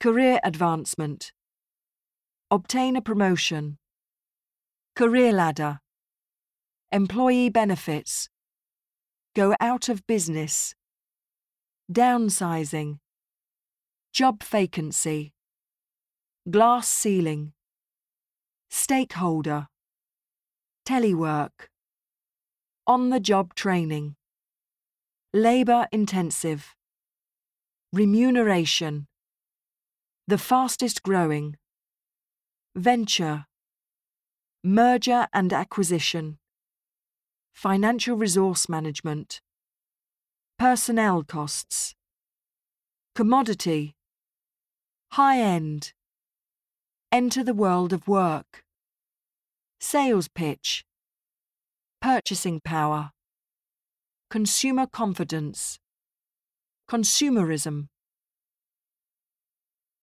career advancement, obtain a promotion, career ladder, employee benefits, go out of business, downsizing, job vacancy, glass ceiling, stakeholder, telework, on the job training, labour intensive, remuneration, the fastest growing, venture, merger and acquisition, financial resource management, personnel costs, commodity, high end, enter the world of work, sales pitch, purchasing power, consumer confidence, consumerism,